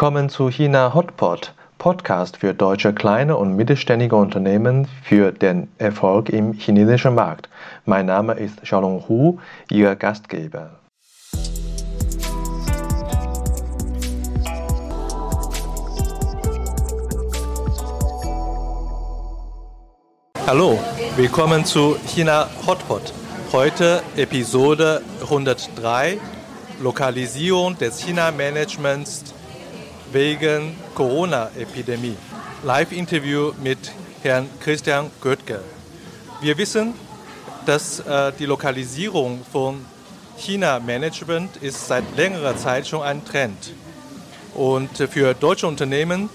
Willkommen zu China Hotpot, Podcast für deutsche kleine und mittelständige Unternehmen für den Erfolg im chinesischen Markt. Mein Name ist Xiaolong Hu, Ihr Gastgeber. Hallo, willkommen zu China Hotpot. Heute Episode 103, Lokalisierung des China-Managements wegen Corona-Epidemie. Live-Interview mit Herrn Christian Göttke. Wir wissen, dass äh, die Lokalisierung von China-Management ist seit längerer Zeit schon ein Trend. Und für deutsche Unternehmen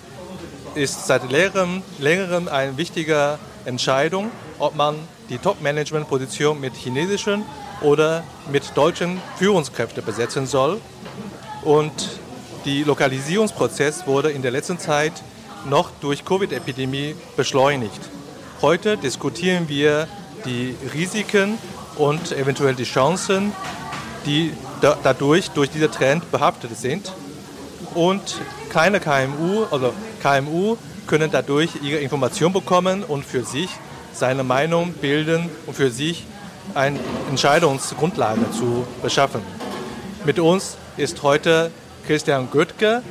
ist seit längerem, längerem eine wichtige Entscheidung, ob man die Top-Management-Position mit chinesischen oder mit deutschen Führungskräften besetzen soll. Und die Lokalisierungsprozess wurde in der letzten Zeit noch durch Covid-Epidemie beschleunigt. Heute diskutieren wir die Risiken und eventuell die Chancen, die da, dadurch durch diesen Trend behaftet sind. Und kleine KMU, also KMU können dadurch ihre Information bekommen und für sich seine Meinung bilden und für sich eine Entscheidungsgrundlage zu beschaffen. Mit uns ist heute Christian Göttke.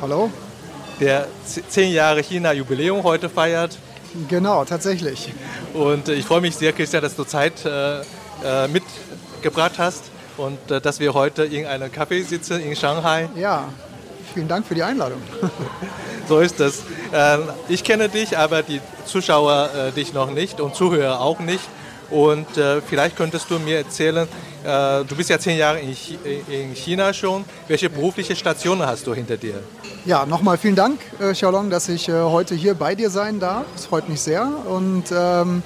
Hallo. Der zehn Jahre China-Jubiläum heute feiert. Genau, tatsächlich. Und ich freue mich sehr, Christian, dass du Zeit äh, äh, mitgebracht hast und äh, dass wir heute in einem Café sitzen in Shanghai. Ja, vielen Dank für die Einladung. so ist es. Ähm, ich kenne dich, aber die Zuschauer äh, dich noch nicht und Zuhörer auch nicht. Und äh, vielleicht könntest du mir erzählen, äh, du bist ja zehn Jahre in, in, China schon. Welche berufliche Stationen hast du hinter dir? Ja, nochmal vielen Dank, äh, Xiaolong, dass ich äh, heute hier bei dir sein darf. Das freut mich sehr. Und ähm,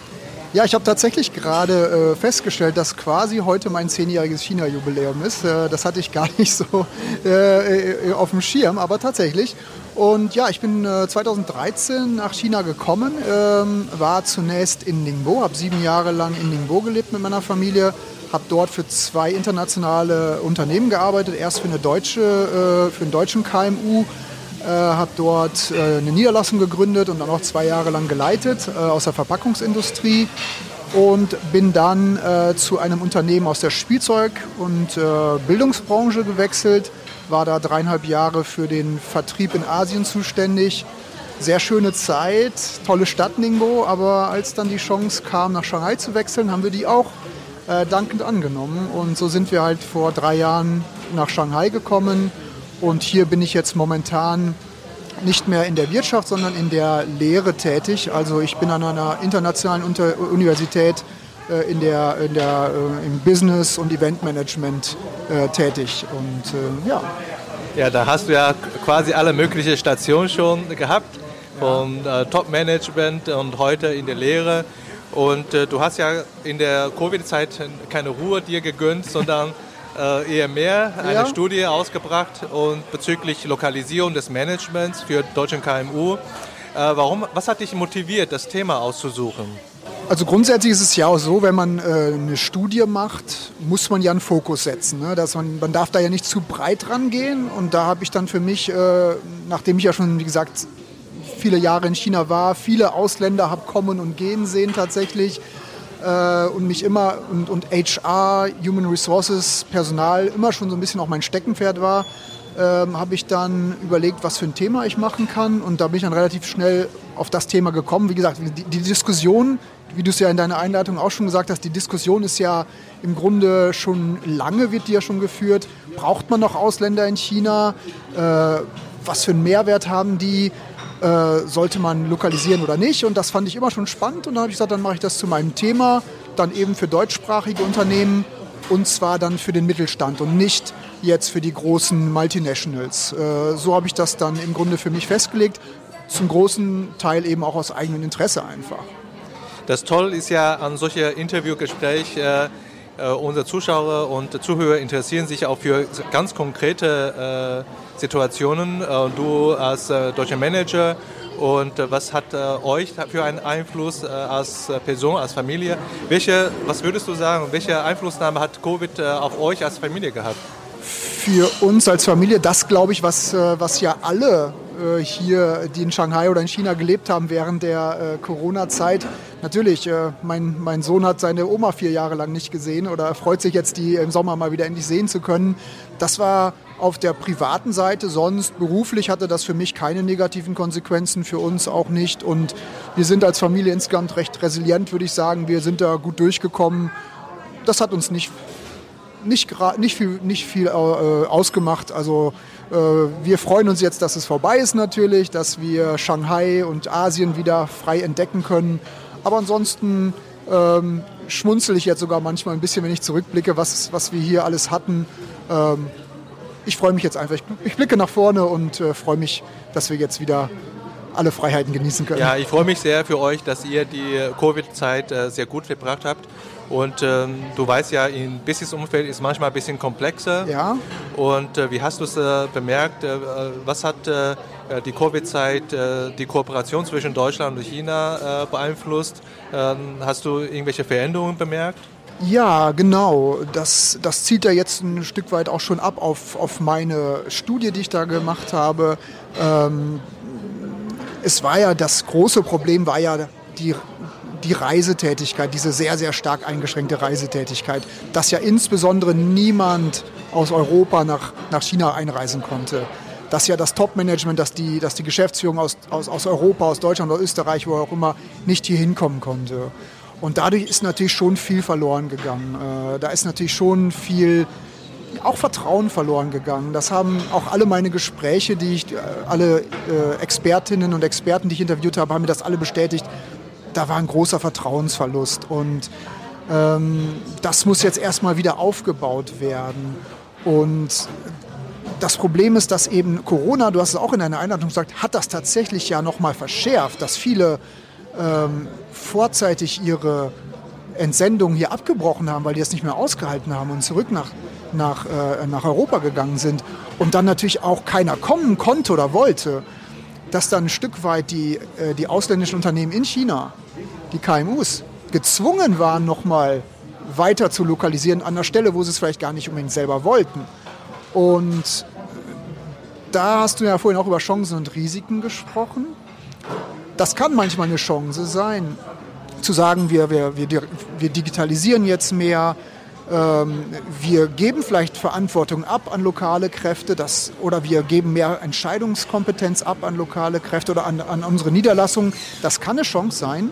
ja, ich habe tatsächlich gerade äh, festgestellt, dass quasi heute mein zehnjähriges China-Jubiläum ist. Äh, das hatte ich gar nicht so äh, auf dem Schirm, aber tatsächlich. Und ja, ich bin äh, 2013 nach China gekommen, ähm, war zunächst in Ningbo, habe sieben Jahre lang in Ningbo gelebt mit meiner Familie, habe dort für zwei internationale Unternehmen gearbeitet, erst für, eine deutsche, äh, für einen deutschen KMU, äh, habe dort äh, eine Niederlassung gegründet und dann auch zwei Jahre lang geleitet aus der Verpackungsindustrie. Und bin dann zu einem Unternehmen aus der Spielzeug- und Bildungsbranche gewechselt. War da dreieinhalb Jahre für den Vertrieb in Asien zuständig. Sehr schöne Zeit, tolle Stadt Ningbo, aber als dann die Chance kam, nach Shanghai zu wechseln, haben wir die auch äh, dankend angenommen. Und so sind wir halt vor drei Jahren nach Shanghai gekommen. Und hier bin ich jetzt momentan nicht mehr in der Wirtschaft, sondern in der Lehre tätig. Also ich bin an einer internationalen Unter Universität äh, in der, in der, äh, im Business- und Eventmanagement äh, tätig. Und ja. Ja, da hast du ja quasi alle möglichen Stationen schon gehabt, vom ja. Top-Management und heute in der Lehre. Und äh, du hast ja in der Covid-Zeit keine Ruhe dir gegönnt, sondern äh, eher mehr eine ja. Studie ausgebracht und bezüglich Lokalisierung des Managements für deutschen KMU. Äh, warum, was hat dich motiviert, das Thema auszusuchen? Also grundsätzlich ist es ja auch so, wenn man äh, eine Studie macht, muss man ja einen Fokus setzen. Ne? Dass man, man darf da ja nicht zu breit rangehen. Und da habe ich dann für mich, äh, nachdem ich ja schon, wie gesagt, viele Jahre in China war, viele Ausländer habe kommen und gehen sehen tatsächlich äh, und mich immer und, und HR, Human Resources, Personal immer schon so ein bisschen auch mein Steckenpferd war, ähm, habe ich dann überlegt, was für ein Thema ich machen kann. Und da bin ich dann relativ schnell auf das Thema gekommen. Wie gesagt, die, die Diskussion wie du es ja in deiner Einleitung auch schon gesagt hast, die Diskussion ist ja im Grunde schon lange, wird die ja schon geführt. Braucht man noch Ausländer in China? Äh, was für einen Mehrwert haben die? Äh, sollte man lokalisieren oder nicht? Und das fand ich immer schon spannend. Und dann habe ich gesagt, dann mache ich das zu meinem Thema, dann eben für deutschsprachige Unternehmen und zwar dann für den Mittelstand und nicht jetzt für die großen Multinationals. Äh, so habe ich das dann im Grunde für mich festgelegt. Zum großen Teil eben auch aus eigenem Interesse einfach. Das Tolle ist ja an solchen Interviewgesprächen, äh, unsere Zuschauer und Zuhörer interessieren sich auch für ganz konkrete äh, Situationen. Äh, du als äh, deutscher Manager und äh, was hat euch für einen Einfluss als Person, als Familie? Welche, was würdest du sagen, welche Einflussnahme hat Covid auf euch als Familie gehabt? für uns als Familie das, glaube ich, was, äh, was ja alle äh, hier, die in Shanghai oder in China gelebt haben während der äh, Corona-Zeit. Natürlich, äh, mein, mein Sohn hat seine Oma vier Jahre lang nicht gesehen oder er freut sich jetzt, die im Sommer mal wieder endlich sehen zu können. Das war auf der privaten Seite, sonst beruflich hatte das für mich keine negativen Konsequenzen, für uns auch nicht. Und wir sind als Familie insgesamt recht resilient, würde ich sagen. Wir sind da gut durchgekommen. Das hat uns nicht, nicht, nicht viel, nicht viel äh, ausgemacht. Also äh, wir freuen uns jetzt, dass es vorbei ist natürlich, dass wir Shanghai und Asien wieder frei entdecken können. Aber ansonsten ähm, schmunzel ich jetzt sogar manchmal ein bisschen, wenn ich zurückblicke, was, was wir hier alles hatten. Ähm, ich freue mich jetzt einfach. Ich, ich blicke nach vorne und äh, freue mich, dass wir jetzt wieder alle Freiheiten genießen können. Ja, ich freue mich sehr für euch, dass ihr die Covid-Zeit äh, sehr gut verbracht habt. Und ähm, du weißt ja, im Business-Umfeld ist manchmal ein bisschen komplexer. Ja. Und äh, wie hast du es äh, bemerkt? Äh, was hat äh, die Covid-Zeit äh, die Kooperation zwischen Deutschland und China beeinflusst? Ähm, hast du irgendwelche Veränderungen bemerkt? Ja, genau. Das, das zielt ja jetzt ein Stück weit auch schon ab auf, auf meine Studie, die ich da gemacht habe. Ähm, es war ja das große Problem, war ja die, die Reisetätigkeit, diese sehr, sehr stark eingeschränkte Reisetätigkeit, dass ja insbesondere niemand aus Europa nach, nach China einreisen konnte. Dass ja das Top-Management, dass die, dass die Geschäftsführung aus, aus, aus Europa, aus Deutschland, aus Österreich, wo auch immer, nicht hier hinkommen konnte. Und dadurch ist natürlich schon viel verloren gegangen. Äh, da ist natürlich schon viel, auch Vertrauen verloren gegangen. Das haben auch alle meine Gespräche, die ich, äh, alle äh, Expertinnen und Experten, die ich interviewt habe, haben mir das alle bestätigt. Da war ein großer Vertrauensverlust. Und ähm, das muss jetzt erstmal wieder aufgebaut werden. Und das Problem ist, dass eben Corona, du hast es auch in deiner Einladung gesagt, hat das tatsächlich ja nochmal verschärft, dass viele ähm, vorzeitig ihre Entsendung hier abgebrochen haben, weil die es nicht mehr ausgehalten haben und zurück nach, nach, äh, nach Europa gegangen sind und dann natürlich auch keiner kommen konnte oder wollte, dass dann ein Stück weit die, äh, die ausländischen Unternehmen in China, die KMUs, gezwungen waren, nochmal weiter zu lokalisieren an der Stelle, wo sie es vielleicht gar nicht unbedingt selber wollten. Und da hast du ja vorhin auch über Chancen und Risiken gesprochen das kann manchmal eine Chance sein, zu sagen, wir, wir, wir, wir digitalisieren jetzt mehr, wir geben vielleicht Verantwortung ab an lokale Kräfte das, oder wir geben mehr Entscheidungskompetenz ab an lokale Kräfte oder an, an unsere Niederlassungen. Das kann eine Chance sein.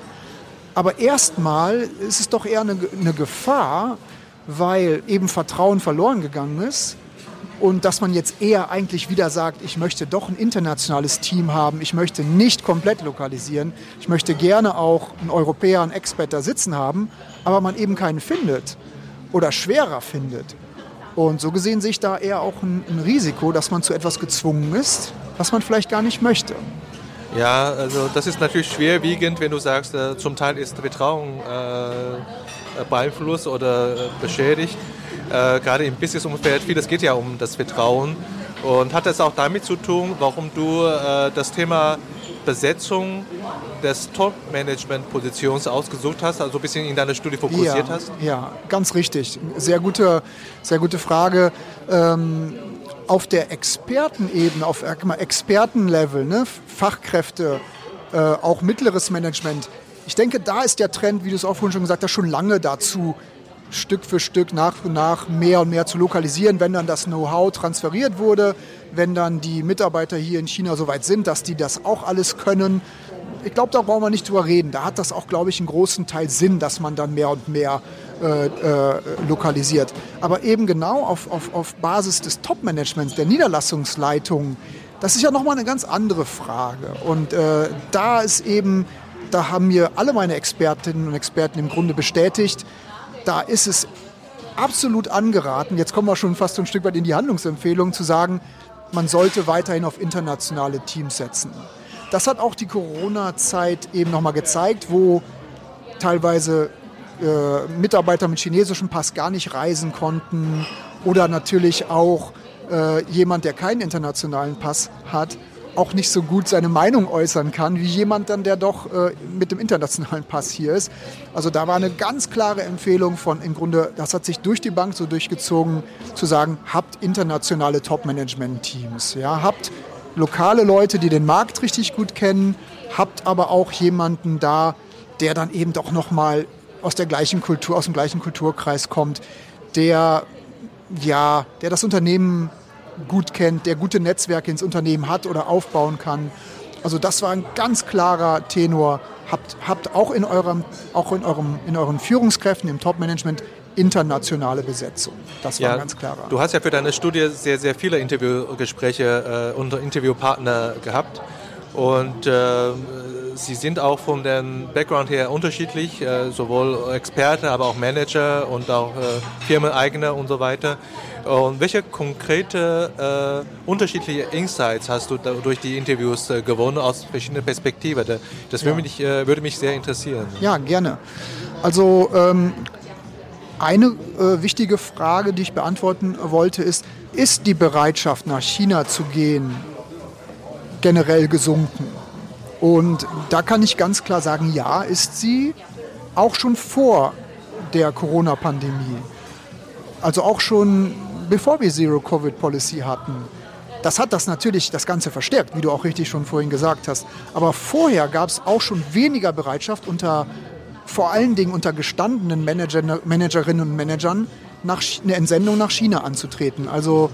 Aber erstmal ist es doch eher eine, eine Gefahr, weil eben Vertrauen verloren gegangen ist und dass man jetzt eher eigentlich wieder sagt, ich möchte doch ein internationales Team haben, ich möchte nicht komplett lokalisieren, ich möchte gerne auch einen Europäer, einen Expert da sitzen haben, aber man eben keinen findet oder schwerer findet. Und so gesehen sehe ich da eher auch ein, ein Risiko, dass man zu etwas gezwungen ist, was man vielleicht gar nicht möchte. Ja, also das ist natürlich schwerwiegend, wenn du sagst, äh, zum Teil ist Betrauung äh, beeinflusst oder äh, beschädigt äh, gerade im Business-Umfeld, vieles geht ja um das Vertrauen. Und hat das auch damit zu tun, warum du äh, das Thema Besetzung des Top-Management-Positions ausgesucht hast, also ein bisschen in deiner Studie fokussiert ja, hast? Ja, ganz richtig. Sehr gute, sehr gute Frage. Ähm, auf der Expertenebene, auf Expertenlevel, ne, Fachkräfte, äh, auch mittleres Management, ich denke, da ist der Trend, wie du es auch vorhin schon gesagt hast, schon lange dazu Stück für Stück nach und nach mehr und mehr zu lokalisieren, wenn dann das Know-how transferiert wurde, wenn dann die Mitarbeiter hier in China so weit sind, dass die das auch alles können. Ich glaube, da brauchen wir nicht drüber reden. Da hat das auch, glaube ich, einen großen Teil Sinn, dass man dann mehr und mehr äh, äh, lokalisiert. Aber eben genau auf, auf, auf Basis des Top-Managements, der Niederlassungsleitung, das ist ja nochmal eine ganz andere Frage. Und äh, da ist eben, da haben mir alle meine Expertinnen und Experten im Grunde bestätigt, da ist es absolut angeraten, jetzt kommen wir schon fast so ein Stück weit in die Handlungsempfehlung, zu sagen, man sollte weiterhin auf internationale Teams setzen. Das hat auch die Corona-Zeit eben nochmal gezeigt, wo teilweise äh, Mitarbeiter mit chinesischem Pass gar nicht reisen konnten oder natürlich auch äh, jemand, der keinen internationalen Pass hat. Auch nicht so gut seine Meinung äußern kann, wie jemand dann, der doch äh, mit dem internationalen Pass hier ist. Also da war eine ganz klare Empfehlung von im Grunde, das hat sich durch die Bank so durchgezogen, zu sagen, habt internationale Top-Management-Teams, ja, habt lokale Leute, die den Markt richtig gut kennen, habt aber auch jemanden da, der dann eben doch nochmal aus der gleichen Kultur, aus dem gleichen Kulturkreis kommt, der ja, der das Unternehmen gut kennt, der gute Netzwerke ins Unternehmen hat oder aufbauen kann. Also das war ein ganz klarer Tenor. Habt, habt auch, in eurem, auch in, eurem, in euren Führungskräften, im Top-Management internationale Besetzung. Das war ja, ganz klarer. Du hast ja für deine Studie sehr, sehr viele Interviewgespräche äh, und Interviewpartner gehabt. Und äh, sie sind auch von dem Background her unterschiedlich, äh, sowohl Experte, aber auch Manager und auch äh, Firmeneigene und so weiter. Und welche konkrete äh, unterschiedliche Insights hast du durch die Interviews äh, gewonnen aus verschiedenen Perspektiven? Das würde, ja. mich, äh, würde mich sehr interessieren. Ja, gerne. Also ähm, eine äh, wichtige Frage, die ich beantworten wollte, ist, ist die Bereitschaft nach China zu gehen generell gesunken? Und da kann ich ganz klar sagen, ja, ist sie auch schon vor der Corona-Pandemie. Also auch schon bevor wir Zero-Covid-Policy hatten. Das hat das natürlich das Ganze verstärkt, wie du auch richtig schon vorhin gesagt hast. Aber vorher gab es auch schon weniger Bereitschaft unter, vor allen Dingen unter gestandenen Manager, Managerinnen und Managern, nach, eine Entsendung nach China anzutreten. Also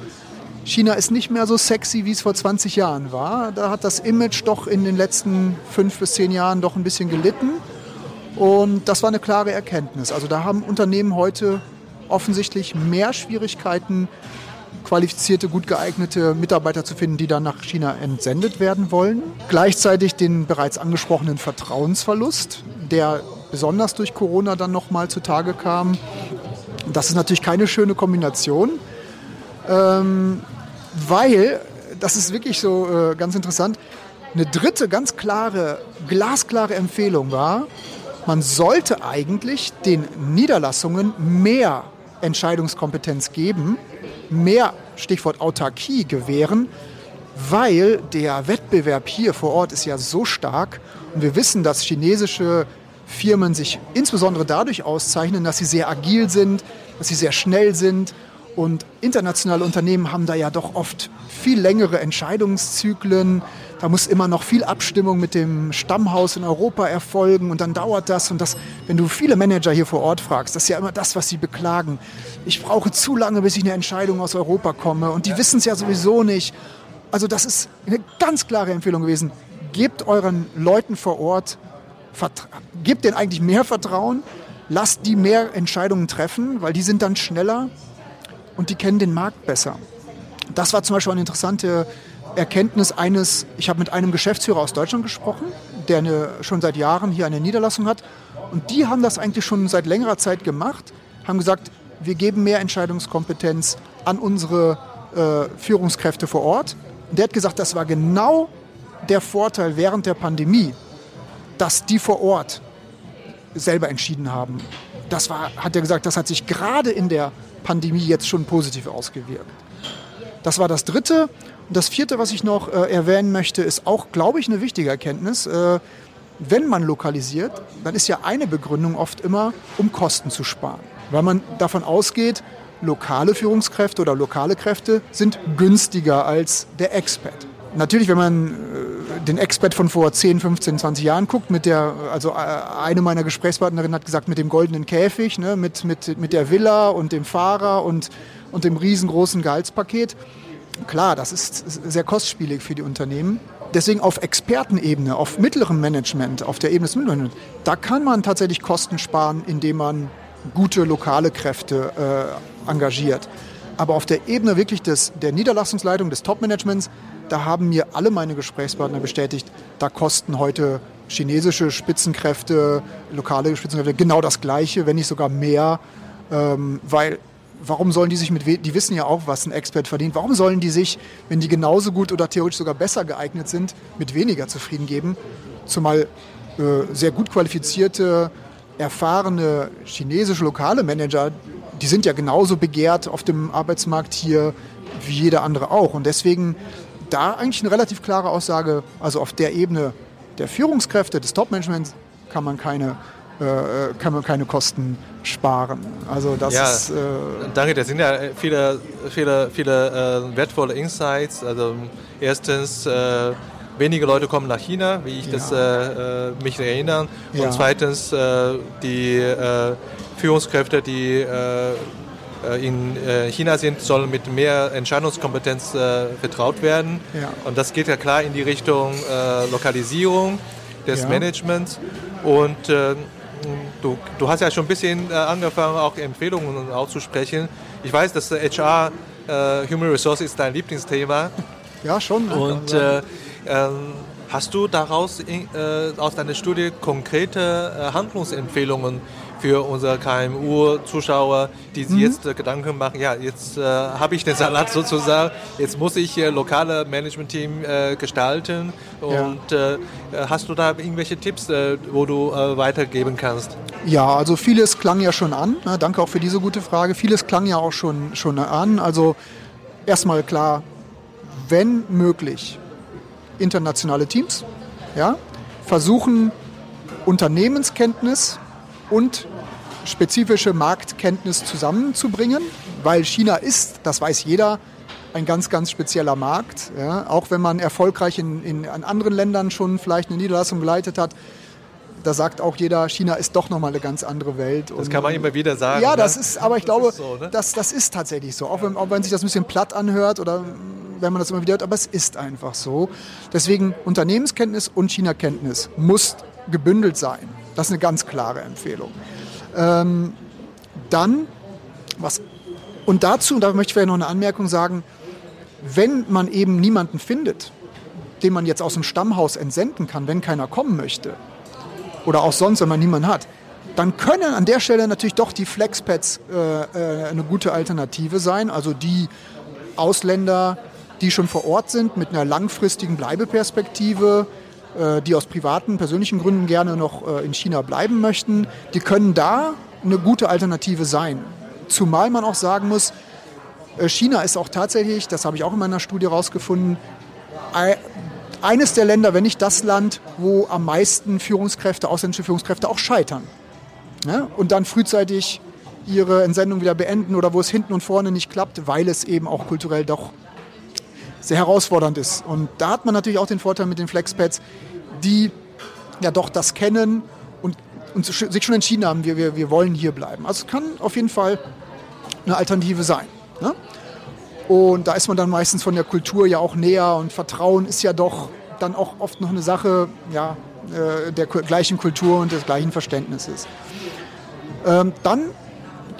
China ist nicht mehr so sexy, wie es vor 20 Jahren war. Da hat das Image doch in den letzten fünf bis zehn Jahren doch ein bisschen gelitten. Und das war eine klare Erkenntnis. Also da haben Unternehmen heute offensichtlich mehr Schwierigkeiten, qualifizierte, gut geeignete Mitarbeiter zu finden, die dann nach China entsendet werden wollen. Gleichzeitig den bereits angesprochenen Vertrauensverlust, der besonders durch Corona dann nochmal zutage kam. Das ist natürlich keine schöne Kombination, ähm, weil, das ist wirklich so äh, ganz interessant, eine dritte ganz klare, glasklare Empfehlung war, man sollte eigentlich den Niederlassungen mehr Entscheidungskompetenz geben, mehr Stichwort Autarkie gewähren, weil der Wettbewerb hier vor Ort ist ja so stark und wir wissen, dass chinesische Firmen sich insbesondere dadurch auszeichnen, dass sie sehr agil sind, dass sie sehr schnell sind und internationale Unternehmen haben da ja doch oft viel längere Entscheidungszyklen. Da muss immer noch viel Abstimmung mit dem Stammhaus in Europa erfolgen und dann dauert das. Und das, wenn du viele Manager hier vor Ort fragst, das ist ja immer das, was sie beklagen. Ich brauche zu lange, bis ich eine Entscheidung aus Europa komme und die wissen es ja sowieso nicht. Also das ist eine ganz klare Empfehlung gewesen. Gebt euren Leuten vor Ort, gebt denen eigentlich mehr Vertrauen, lasst die mehr Entscheidungen treffen, weil die sind dann schneller und die kennen den Markt besser. Das war zum Beispiel eine interessante Erkenntnis eines, ich habe mit einem Geschäftsführer aus Deutschland gesprochen, der eine, schon seit Jahren hier eine Niederlassung hat. Und die haben das eigentlich schon seit längerer Zeit gemacht, haben gesagt, wir geben mehr Entscheidungskompetenz an unsere äh, Führungskräfte vor Ort. Und der hat gesagt, das war genau der Vorteil während der Pandemie, dass die vor Ort selber entschieden haben. Das war, hat er gesagt, das hat sich gerade in der Pandemie jetzt schon positiv ausgewirkt. Das war das Dritte. Und das Vierte, was ich noch äh, erwähnen möchte, ist auch, glaube ich, eine wichtige Erkenntnis. Äh, wenn man lokalisiert, dann ist ja eine Begründung oft immer, um Kosten zu sparen. Weil man davon ausgeht, lokale Führungskräfte oder lokale Kräfte sind günstiger als der Expat. Natürlich, wenn man äh, den Expat von vor 10, 15, 20 Jahren guckt, mit der, also äh, eine meiner Gesprächspartnerinnen hat gesagt, mit dem goldenen Käfig, ne, mit, mit, mit der Villa und dem Fahrer und und dem riesengroßen Gehaltspaket. Klar, das ist sehr kostspielig für die Unternehmen. Deswegen auf Expertenebene, auf mittlerem Management, auf der Ebene des Mittelmanagements, da kann man tatsächlich Kosten sparen, indem man gute lokale Kräfte äh, engagiert. Aber auf der Ebene wirklich des, der Niederlassungsleitung, des Top-Managements, da haben mir alle meine Gesprächspartner bestätigt, da kosten heute chinesische Spitzenkräfte, lokale Spitzenkräfte genau das Gleiche, wenn nicht sogar mehr, ähm, weil warum sollen die sich mit, die wissen ja auch, was ein Expert verdient, warum sollen die sich, wenn die genauso gut oder theoretisch sogar besser geeignet sind, mit weniger zufrieden geben? Zumal äh, sehr gut qualifizierte, erfahrene chinesische lokale Manager, die sind ja genauso begehrt auf dem Arbeitsmarkt hier wie jeder andere auch. Und deswegen da eigentlich eine relativ klare Aussage, also auf der Ebene der Führungskräfte, des Top-Managements kann man keine äh, kann man keine Kosten sparen. Also das ja, ist. Äh danke, das sind ja viele, viele, viele äh, wertvolle Insights. Also erstens, äh, wenige Leute kommen nach China, wie ich ja. das äh, mich erinnere. Und ja. zweitens, die Führungskräfte, die in China sind, sollen mit mehr Entscheidungskompetenz vertraut werden. Ja. Und das geht ja klar in die Richtung Lokalisierung des Managements. Und du, du hast ja schon ein bisschen äh, angefangen, auch Empfehlungen auszusprechen. Ich weiß, dass HR, äh, Human Resources, ist dein Lieblingsthema. Ja, schon. Und äh, hast du daraus äh, aus deiner Studie konkrete äh, Handlungsempfehlungen für unsere KMU-Zuschauer, die sich mhm. jetzt äh, Gedanken machen, ja, jetzt äh, habe ich den Salat sozusagen, jetzt muss ich äh, lokale Management-Team äh, gestalten. Und ja. Hast du da irgendwelche Tipps, wo du weitergeben kannst? Ja, also vieles klang ja schon an. Ne? Danke auch für diese gute Frage. Vieles klang ja auch schon, schon an. Also erstmal klar, wenn möglich, internationale Teams, ja, versuchen Unternehmenskenntnis und spezifische Marktkenntnis zusammenzubringen, weil China ist, das weiß jeder, ein ganz, ganz spezieller Markt. Ja, auch wenn man erfolgreich in, in, in anderen Ländern schon vielleicht eine Niederlassung geleitet hat, da sagt auch jeder, China ist doch nochmal eine ganz andere Welt. Das und, kann man immer wieder sagen. Ja, das ne? ist, aber ich das glaube, so, ne? das, das ist tatsächlich so. Auch wenn, auch wenn sich das ein bisschen platt anhört oder wenn man das immer wieder hört, aber es ist einfach so. Deswegen Unternehmenskenntnis und China-Kenntnis muss gebündelt sein. Das ist eine ganz klare Empfehlung. Ähm, dann, was, und dazu, da möchte ich vielleicht noch eine Anmerkung sagen, wenn man eben niemanden findet, den man jetzt aus dem Stammhaus entsenden kann, wenn keiner kommen möchte, oder auch sonst, wenn man niemanden hat, dann können an der Stelle natürlich doch die Flexpads äh, äh, eine gute Alternative sein. Also die Ausländer, die schon vor Ort sind, mit einer langfristigen Bleibeperspektive, äh, die aus privaten, persönlichen Gründen gerne noch äh, in China bleiben möchten, die können da eine gute Alternative sein. Zumal man auch sagen muss, äh, China ist auch tatsächlich, das habe ich auch in meiner Studie herausgefunden, eines der Länder, wenn nicht das Land, wo am meisten Führungskräfte, ausländische Führungskräfte auch scheitern. Ja? Und dann frühzeitig ihre Entsendung wieder beenden oder wo es hinten und vorne nicht klappt, weil es eben auch kulturell doch sehr herausfordernd ist. Und da hat man natürlich auch den Vorteil mit den Flexpads, die ja doch das kennen und, und sich schon entschieden haben, wir, wir, wir wollen hier bleiben. Also es kann auf jeden Fall eine Alternative sein. Ne? Und da ist man dann meistens von der Kultur ja auch näher und Vertrauen ist ja doch dann auch oft noch eine Sache ja, äh, der gleichen Kultur und des gleichen Verständnisses. Ähm, dann,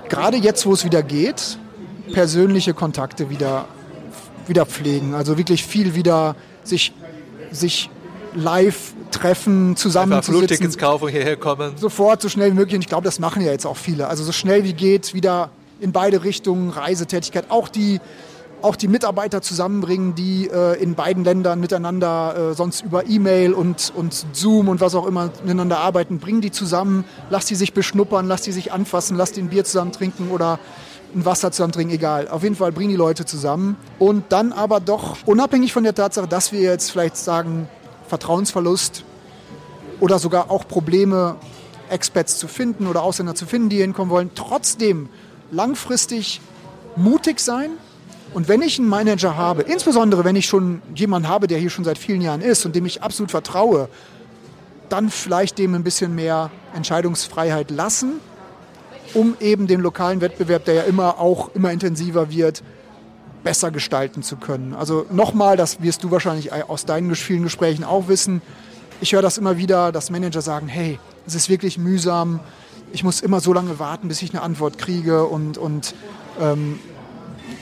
gerade jetzt, wo es wieder geht, persönliche Kontakte wieder wieder pflegen. Also wirklich viel wieder sich, sich live treffen, zusammen zu Flugtickets kaufen, hierher kommen. Sofort, so schnell wie möglich. Und ich glaube, das machen ja jetzt auch viele. Also so schnell wie geht, wieder in beide Richtungen Reisetätigkeit. Auch die, auch die Mitarbeiter zusammenbringen, die äh, in beiden Ländern miteinander äh, sonst über E-Mail und, und Zoom und was auch immer miteinander arbeiten. Bring die zusammen, lass die sich beschnuppern, lass die sich anfassen, lass ein Bier zusammen trinken oder ein Wasser zusammen trinken, egal. Auf jeden Fall bringen die Leute zusammen. Und dann aber doch, unabhängig von der Tatsache, dass wir jetzt vielleicht sagen, Vertrauensverlust oder sogar auch Probleme, Expats zu finden oder Ausländer zu finden, die hinkommen wollen, trotzdem langfristig mutig sein. Und wenn ich einen Manager habe, insbesondere wenn ich schon jemanden habe, der hier schon seit vielen Jahren ist und dem ich absolut vertraue, dann vielleicht dem ein bisschen mehr Entscheidungsfreiheit lassen um eben den lokalen Wettbewerb, der ja immer auch immer intensiver wird, besser gestalten zu können. Also nochmal, das wirst du wahrscheinlich aus deinen vielen Gesprächen auch wissen. Ich höre das immer wieder, dass Manager sagen, hey, es ist wirklich mühsam, ich muss immer so lange warten, bis ich eine Antwort kriege und, und ähm,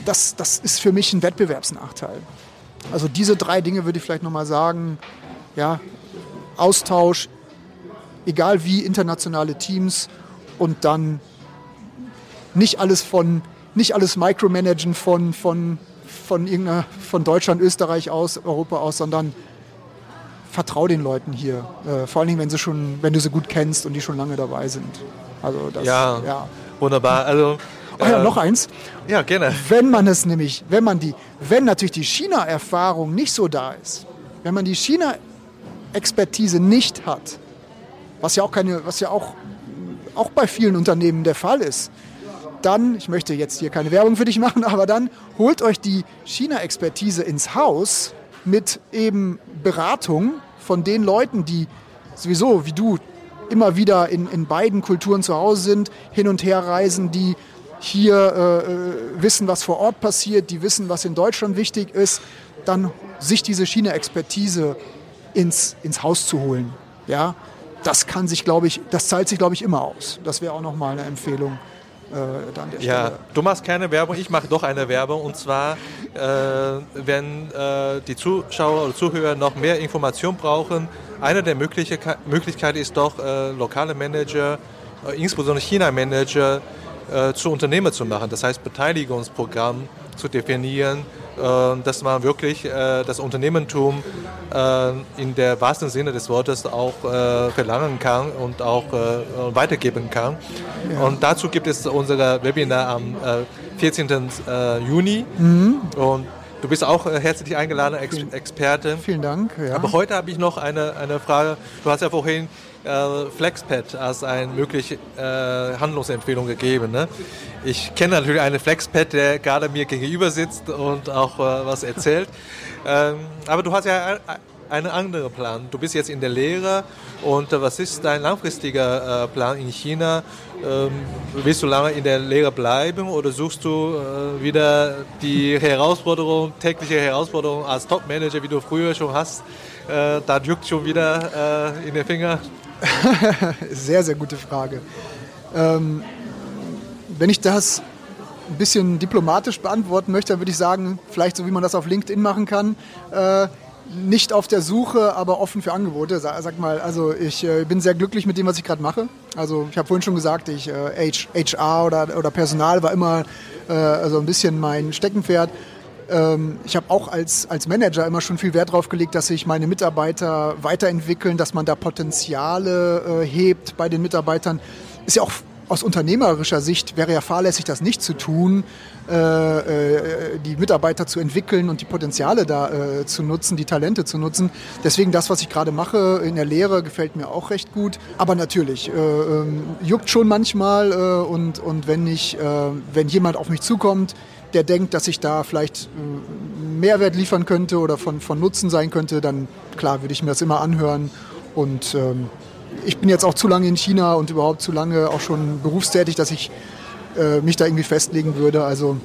das, das ist für mich ein Wettbewerbsnachteil. Also diese drei Dinge würde ich vielleicht nochmal sagen. Ja, Austausch, egal wie internationale Teams und dann nicht alles von, nicht alles micromanagen von, von, von, irgendeiner, von Deutschland, Österreich aus, Europa aus, sondern vertrau den Leuten hier. Äh, vor allen Dingen, wenn, sie schon, wenn du sie gut kennst und die schon lange dabei sind. Also das, ja, ja, wunderbar. Also Oh ja, äh, noch eins. Ja, gerne. Wenn man es nämlich, wenn man die, wenn natürlich die China-Erfahrung nicht so da ist, wenn man die China-Expertise nicht hat, was ja auch keine, was ja auch, auch bei vielen Unternehmen der Fall ist, dann, ich möchte jetzt hier keine Werbung für dich machen, aber dann holt euch die China-Expertise ins Haus mit eben Beratung von den Leuten, die sowieso wie du immer wieder in, in beiden Kulturen zu Hause sind, hin und her reisen, die hier äh, äh, wissen, was vor Ort passiert, die wissen, was in Deutschland wichtig ist, dann sich diese China-Expertise ins, ins Haus zu holen. Ja, das kann sich, glaube ich, das zahlt sich, glaube ich, immer aus. Das wäre auch nochmal eine Empfehlung. Äh, ja, du machst keine Werbung, ich mache doch eine Werbung. Und zwar, äh, wenn äh, die Zuschauer oder Zuhörer noch mehr Informationen brauchen, eine der Möglichkeiten ist doch, äh, lokale Manager, äh, insbesondere China-Manager, äh, zu Unternehmer zu machen. Das heißt, Beteiligungsprogramm zu definieren, äh, dass man wirklich äh, das Unternehmertum äh, in der wahrsten Sinne des Wortes auch verlangen kann und auch weitergeben kann. Ja. Und dazu gibt es unser Webinar am 14. Juni. Mhm. Und Du bist auch herzlich eingeladen, Ex Experte. Vielen Dank. Ja. Aber heute habe ich noch eine, eine Frage. Du hast ja vorhin äh, Flexpad als eine mögliche äh, Handlungsempfehlung gegeben. Ne? Ich kenne natürlich einen Flexpad, der gerade mir gegenüber sitzt und auch äh, was erzählt. ähm, aber du hast ja einen anderen Plan. Du bist jetzt in der Lehre und äh, was ist dein langfristiger äh, Plan in China? Ähm, willst du lange in der Lehre bleiben oder suchst du äh, wieder die Herausforderung, tägliche Herausforderung als Top-Manager, wie du früher schon hast? Äh, da juckt schon wieder äh, in den Finger. Sehr, sehr gute Frage. Ähm, wenn ich das ein bisschen diplomatisch beantworten möchte, dann würde ich sagen, vielleicht so wie man das auf LinkedIn machen kann, äh, nicht auf der Suche, aber offen für Angebote. Sag mal, also ich äh, bin sehr glücklich mit dem, was ich gerade mache. Also ich habe vorhin schon gesagt, ich äh, HR oder, oder Personal war immer äh, also ein bisschen mein Steckenpferd. Ähm, ich habe auch als, als Manager immer schon viel Wert darauf gelegt, dass sich meine Mitarbeiter weiterentwickeln, dass man da Potenziale äh, hebt bei den Mitarbeitern. Ist ja auch aus unternehmerischer Sicht wäre ja fahrlässig, das nicht zu tun, äh, äh, die Mitarbeiter zu entwickeln und die Potenziale da äh, zu nutzen, die Talente zu nutzen. Deswegen das, was ich gerade mache in der Lehre, gefällt mir auch recht gut. Aber natürlich, äh, ähm, juckt schon manchmal äh, und, und wenn, ich, wenn jemand auf mich zukommt, der denkt, dass ich da vielleicht Mehrwert liefern könnte oder von, von Nutzen sein könnte, dann klar würde ich mir das immer anhören. Und ähm, ich bin jetzt auch zu lange in China und überhaupt zu lange auch schon berufstätig, dass ich äh, mich da irgendwie festlegen würde. Also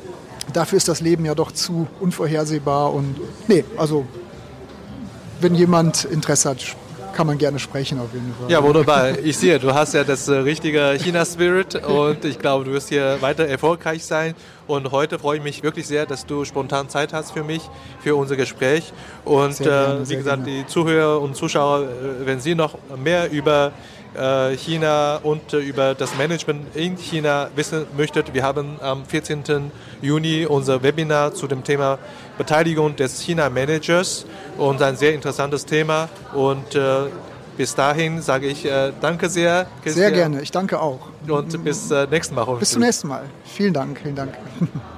dafür ist das Leben ja doch zu unvorhersehbar. Und nee, also wenn jemand Interesse hat, kann man gerne sprechen auf jeden Fall. Ja, wunderbar. Ich sehe, du hast ja das äh, richtige China-Spirit und ich glaube, du wirst hier weiter erfolgreich sein. Und heute freue ich mich wirklich sehr, dass du spontan Zeit hast für mich, für unser Gespräch. Und gerne, äh, wie gesagt, gerne. die Zuhörer und Zuschauer, äh, wenn Sie noch mehr über äh, China und über das Management in China wissen möchtet, wir haben am 14. Juni unser Webinar zu dem Thema Beteiligung des China-Managers und ein sehr interessantes Thema. Und äh, bis dahin sage ich äh, danke sehr. Christian. Sehr gerne, ich danke auch. Und bis äh, nächsten Mal. Bis zum nächsten Mal. Vielen Dank, vielen Dank.